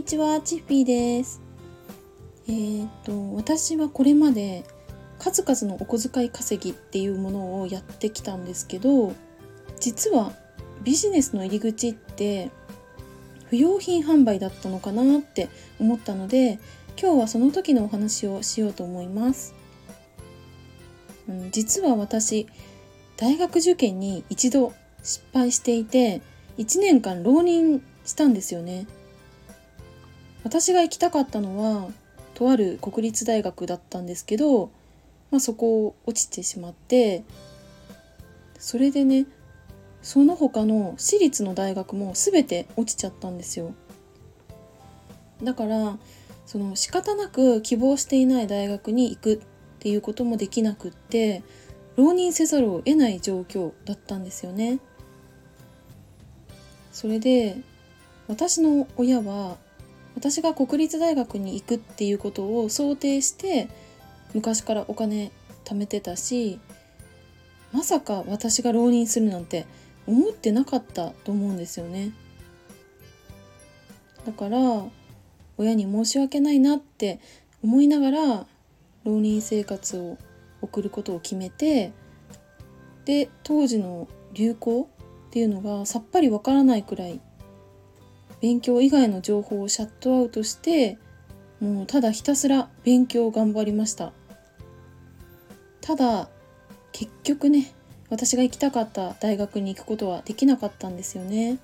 にちは、チッフィーです。えー、っと、私はこれまで数々のお小遣い稼ぎっていうものをやってきたんですけど、実はビジネスの入り口って不用品販売だったのかなって思ったので、今日はその時のお話をしようと思います。うん、実は私、大学受験に一度失敗していて、1年間浪人したんですよね。私が行きたかったのはとある国立大学だったんですけど、まあ、そこを落ちてしまってそれでねその他の私立の大学も全て落ちちゃったんですよ。だからその仕方なく希望していない大学に行くっていうこともできなくって浪人せざるを得ない状況だったんですよね。それで私の親は私が国立大学に行くっていうことを想定して昔からお金貯めてたしまさか私が浪人するなんて思ってなかったと思うんですよね。だから親に申し訳ないなって思いながら浪人生活を送ることを決めてで当時の流行っていうのがさっぱりわからないくらい勉強以外の情報をシャットアウトしてもうただひたすら勉強を頑張りました。ただ結局ね私が行きたかった大学に行くことはできなかったんですよね。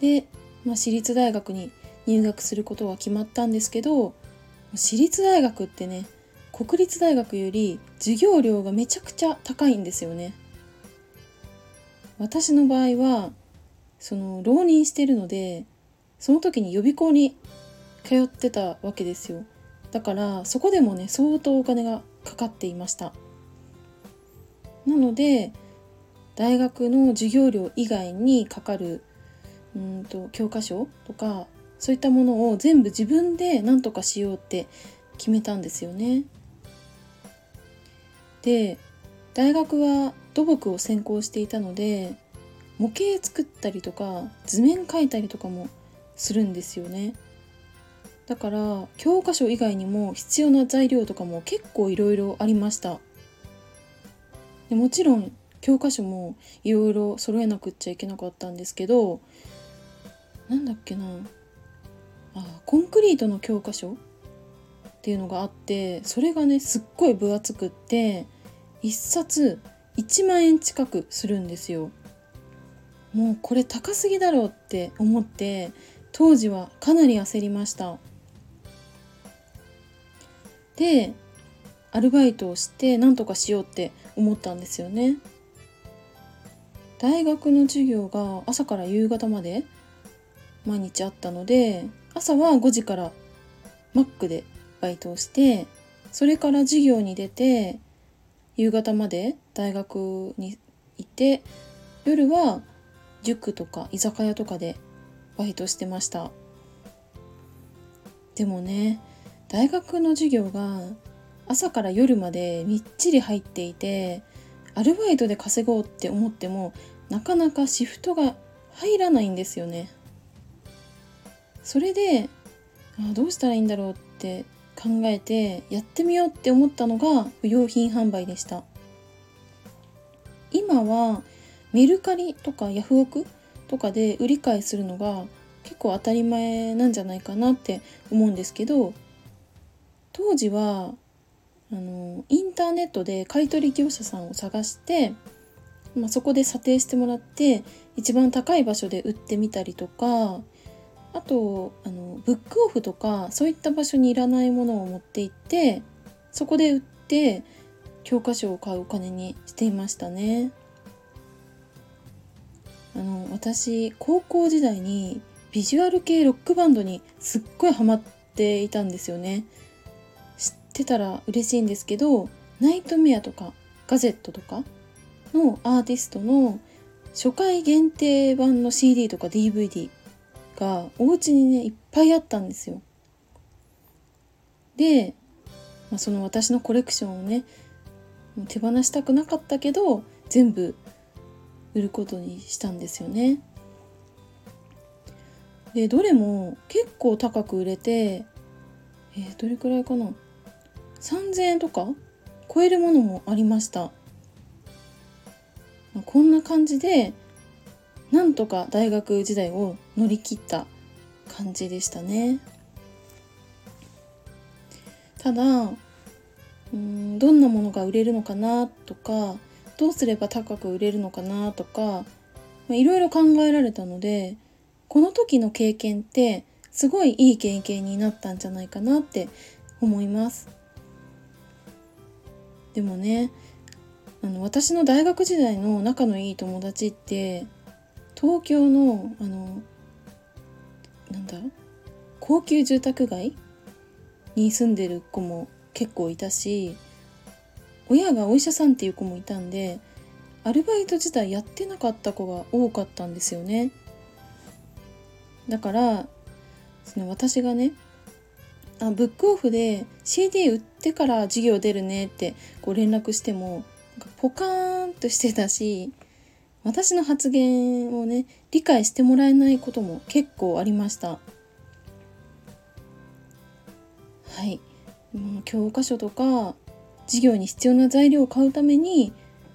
で、まあ、私立大学に入学することは決まったんですけど私立大学ってね国立大学より授業料がめちゃくちゃ高いんですよね。私の場合はその浪人してるのでその時に予備校に通ってたわけですよ。だからそこでもね相当お金がかかっていました。なので大学の授業料以外にかかるうんと教科書とかそういったものを全部自分で何とかしようって決めたんですよね。で大学は土木を専攻していたので模型作ったりとか図面描いたりとかもするんですよね。だから教科書以外にも必要な材料とかも結構いろいろありました。でもちろん教科書もいろいろ揃えなくっちゃいけなかったんですけどなんだっけな。あコンクリートの教科書っていうのがあってそれがねすっごい分厚くって1冊1万円近くするんですよ。もうこれ高すぎだろうって思って当時はかなり焦りました。でアルバイトをして何とかしようって思ったんですよね。大学の授業が朝から夕方まで毎日あったので朝は5時からマックでバイトをしてそれから授業に出て夕方まで大学にいて夜は塾とか居酒屋とかでバイトしてました。でもね大学の授業が朝から夜までみっちり入っていてアルバイトで稼ごうって思ってもなかなかシフトが入らないんですよね。それであどうしたらいいんだろうって考えてやってみようって思ったのが不用品販売でした。今はメルカリとかヤフオクとかで売り買いするのが結構当たり前なんじゃないかなって思うんですけど当時はあのインターネットで買取業者さんを探して、まあ、そこで査定してもらって一番高い場所で売ってみたりとかあとあのブックオフとかそういった場所にいらないものを持って行ってそこで売って教科書を買うお金にしていましたね。あの私高校時代にビジュアル系ロックバンドにすっごいハマっていたんですよね。知ってたら嬉しいんですけどナイトメアとかガゼットとかのアーティストの初回限定版の CD とか DVD がお家にねいっぱいあったんですよ。で、まあ、その私のコレクションをね手放したくなかったけど全部売ることにしたんですよね。でどれも結構高く売れてえー、どれくらいかな？3000円とか超えるものもありました。こんな感じでなんとか大学時代を乗り切った感じでしたね。ただうんどんなものが売れるのかなとかどうすれば高く売れるのかなとかいろいろ考えられたのでこの時の経験ってすごいいい経験になったんじゃないかなって思います。でもねあの私の大学時代の仲のいい友達って東京のあのなんだ高級住宅街に住んでる子も結構いたし親がお医者さんっていう子もいたんでアルバイト自体やってなかった子が多かったんですよね。だからその私がねあブックオフで CD 売ってから授業出るねってこう連絡してもポカーンとしてたし私の発言をね理解してもらえないことも結構ありました。はい。教科書とか授業に必要な材料を買うために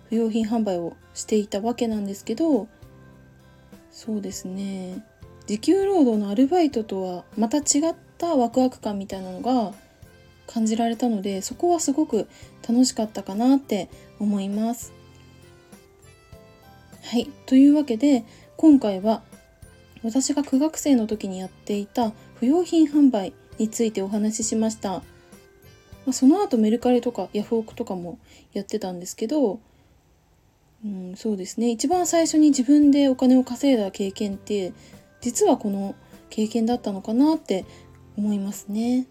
不用品販売をしていたわけなんですけどそうですね時給労働のアルバイトとはまた違ったワクワク感みたいなのが感じられたのでそこはすごく楽しかったかなって思います。はいというわけで今回は私が苦学生の時にやっていた不用品販売についてお話ししました。まその後メルカリとかヤフオクとかもやってたんですけど、うん、そうですね一番最初に自分でお金を稼いだ経験って実はこの経験だったのかなって思いますね。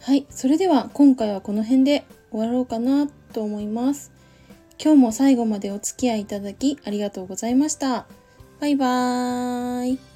はい、それでは今回はこの辺で終わろうかなと思います。今日も最後までお付き合いいただきありがとうございました。バイバーイ。